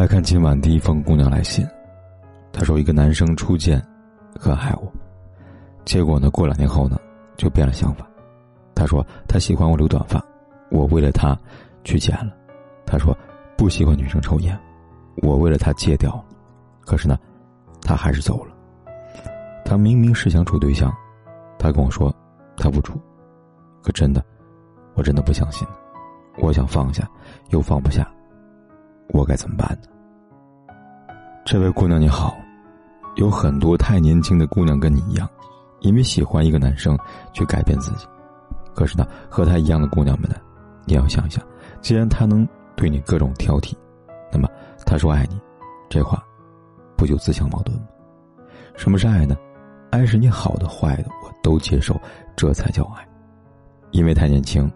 来看今晚第一封姑娘来信，她说一个男生初见，很爱我，结果呢，过两年后呢，就变了想法。他说他喜欢我留短发，我为了他去剪了。他说不喜欢女生抽烟，我为了他戒掉了。可是呢，他还是走了。他明明是想处对象，他跟我说他不处，可真的，我真的不相信。我想放下，又放不下。我该怎么办呢？这位姑娘你好，有很多太年轻的姑娘跟你一样，因为喜欢一个男生去改变自己。可是呢，和他一样的姑娘们呢，你要想想，既然他能对你各种挑剔，那么他说爱你，这话不就自相矛盾吗？什么是爱呢？爱是你好的坏的我都接受，这才叫爱。因为太年轻。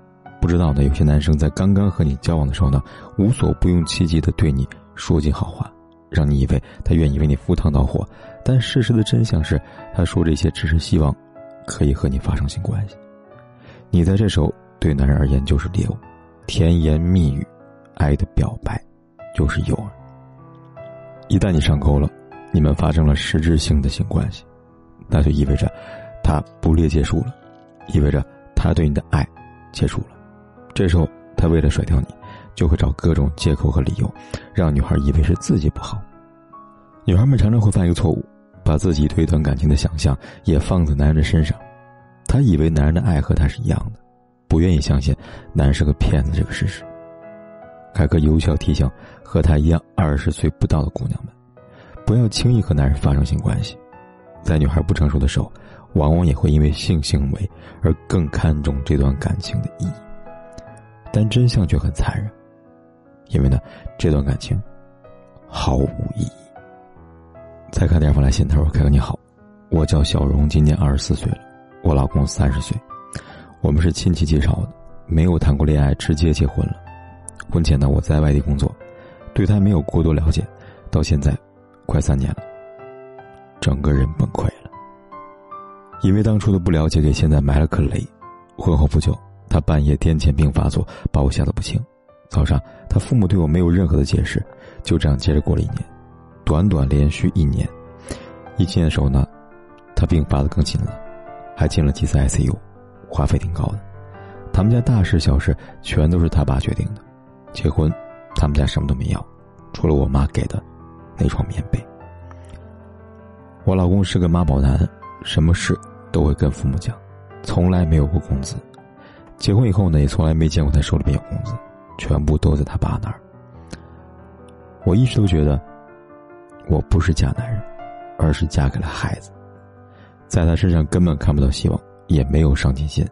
不知道的有些男生在刚刚和你交往的时候呢，无所不用其极的对你说尽好话，让你以为他愿意为你赴汤蹈火，但事实的真相是，他说这些只是希望可以和你发生性关系。你在这时候对男人而言就是猎物，甜言蜜语，爱的表白就是诱饵。一旦你上钩了，你们发生了实质性的性关系，那就意味着他不猎结束了，意味着他对你的爱结束了。这时候，他为了甩掉你，就会找各种借口和理由，让女孩以为是自己不好。女孩们常常会犯一个错误，把自己对一段感情的想象也放在男人的身上。她以为男人的爱和她是一样的，不愿意相信男人是个骗子这个事实。凯哥有效提醒和他一样二十岁不到的姑娘们，不要轻易和男人发生性关系。在女孩不成熟的时候，往往也会因为性行为而更看重这段感情的意义。但真相却很残忍，因为呢，这段感情毫无意义。再看第二封来信，他说：“凯哥你好，我叫小荣，今年二十四岁了，我老公三十岁，我们是亲戚介绍的，没有谈过恋爱，直接结婚了。婚前呢，我在外地工作，对他没有过多了解，到现在快三年了，整个人崩溃了。因为当初的不了解，给现在埋了颗雷。婚后不久。”他半夜癫痫病发作，把我吓得不轻。早上，他父母对我没有任何的解释，就这样接着过了一年。短短连续一年，一七年的时候呢，他病发的更紧了，还进了几次 ICU，花费挺高的。他们家大事小事全都是他爸决定的。结婚，他们家什么都没要，除了我妈给的那床棉被。我老公是个妈宝男，什么事都会跟父母讲，从来没有过工资。结婚以后呢，也从来没见过他手里边有工资，全部都在他爸那儿。我一直都觉得，我不是嫁男人，而是嫁给了孩子，在他身上根本看不到希望，也没有上进心，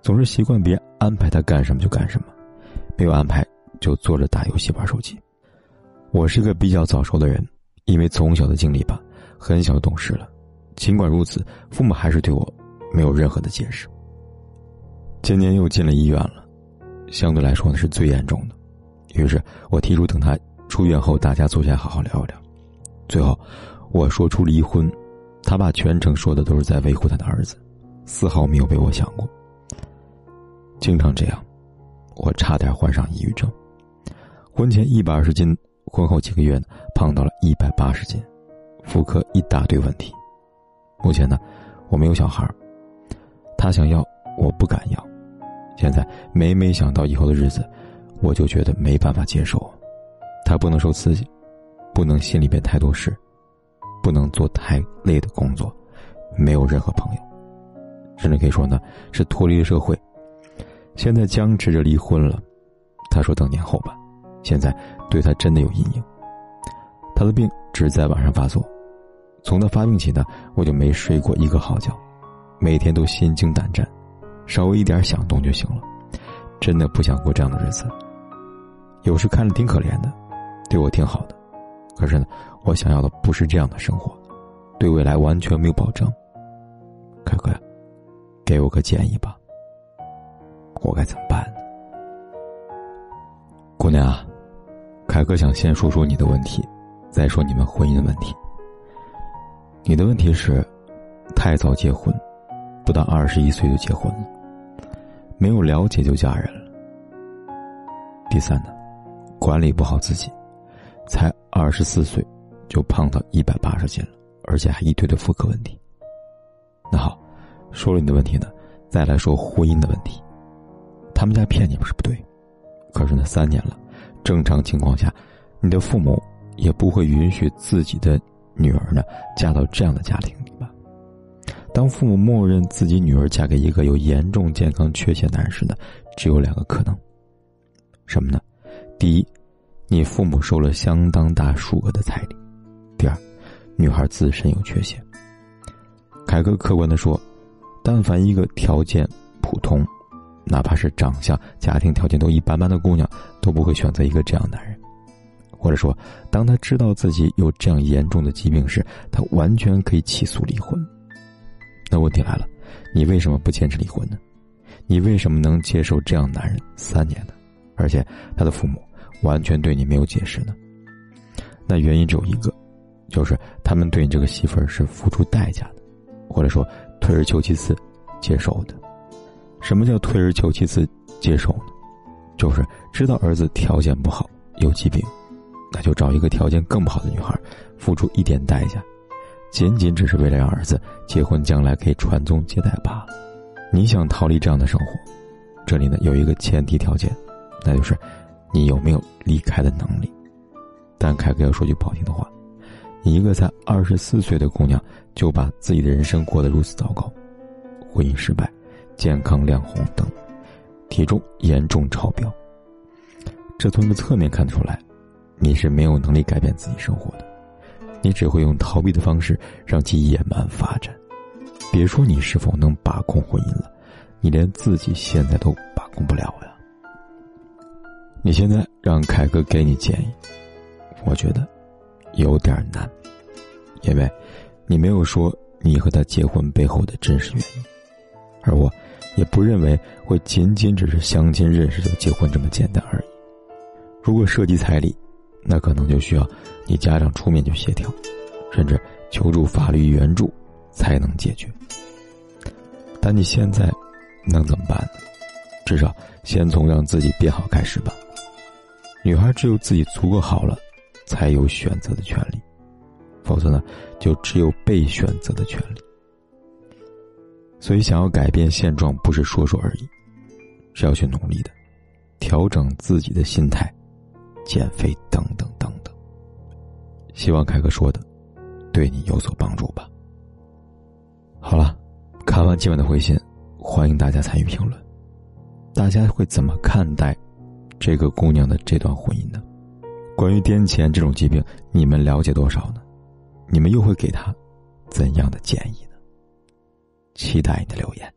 总是习惯别人安排他干什么就干什么，没有安排就坐着打游戏玩手机。我是个比较早熟的人，因为从小的经历吧，很小就懂事了。尽管如此，父母还是对我没有任何的解释。今年又进了医院了，相对来说呢是最严重的。于是我提出等他出院后，大家坐下好好聊聊。最后，我说出离婚，他爸全程说的都是在维护他的儿子，丝毫没有为我想过。经常这样，我差点患上抑郁症。婚前一百二十斤，婚后几个月呢胖到了一百八十斤，妇科一大堆问题。目前呢，我没有小孩他想要，我不敢要。现在每每想到以后的日子，我就觉得没办法接受。他不能受刺激，不能心里边太多事，不能做太累的工作，没有任何朋友，甚至可以说呢是脱离了社会。现在僵持着离婚了，他说等年后吧。现在对他真的有阴影。他的病只在晚上发作，从他发病起呢，我就没睡过一个好觉，每天都心惊胆战。稍微一点响动就行了，真的不想过这样的日子。有时看着挺可怜的，对我挺好的，可是呢，我想要的不是这样的生活，对未来完全没有保障。凯哥呀，给我个建议吧，我该怎么办呢？姑娘啊，凯哥想先说说你的问题，再说你们婚姻的问题。你的问题是，太早结婚，不到二十一岁就结婚了，没有了解就嫁人了。第三呢，管理不好自己，才二十四岁，就胖到一百八十斤了，而且还一堆的妇科问题。那好，说了你的问题呢，再来说婚姻的问题。他们家骗你不是不对，可是呢，三年了，正常情况下，你的父母也不会允许自己的。女儿呢，嫁到这样的家庭。当父母默认自己女儿嫁给一个有严重健康缺陷男人时呢，只有两个可能。什么呢？第一，你父母收了相当大数额的彩礼；第二，女孩自身有缺陷。凯哥客观的说，但凡一个条件普通，哪怕是长相、家庭条件都一般般的姑娘，都不会选择一个这样男人。或者说，当他知道自己有这样严重的疾病时，他完全可以起诉离婚。那问题来了，你为什么不坚持离婚呢？你为什么能接受这样男人三年呢？而且他的父母完全对你没有解释呢？那原因只有一个，就是他们对你这个媳妇儿是付出代价的，或者说退而求其次接受的。什么叫退而求其次接受呢？就是知道儿子条件不好，有疾病。那就找一个条件更不好的女孩，付出一点代价，仅仅只是为了让儿子结婚，将来可以传宗接代罢了。你想逃离这样的生活，这里呢有一个前提条件，那就是你有没有离开的能力。但凯哥要说句不好听的话，你一个才二十四岁的姑娘，就把自己的人生过得如此糟糕，婚姻失败，健康亮红灯，体重严重超标，这从一个侧面看得出来。你是没有能力改变自己生活的，你只会用逃避的方式让其野蛮发展。别说你是否能把控婚姻了，你连自己现在都把控不了呀。你现在让凯哥给你建议，我觉得有点难，因为你没有说你和他结婚背后的真实原因，而我也不认为会仅仅只是相亲认识就结婚这么简单而已。如果涉及彩礼，那可能就需要你家长出面去协调，甚至求助法律援助，才能解决。但你现在能怎么办呢？至少先从让自己变好开始吧。女孩只有自己足够好了，才有选择的权利，否则呢，就只有被选择的权利。所以，想要改变现状，不是说说而已，是要去努力的，调整自己的心态。减肥。希望凯哥说的，对你有所帮助吧。好了，看完今晚的回信，欢迎大家参与评论。大家会怎么看待这个姑娘的这段婚姻呢？关于癫痫这种疾病，你们了解多少呢？你们又会给她怎样的建议呢？期待你的留言。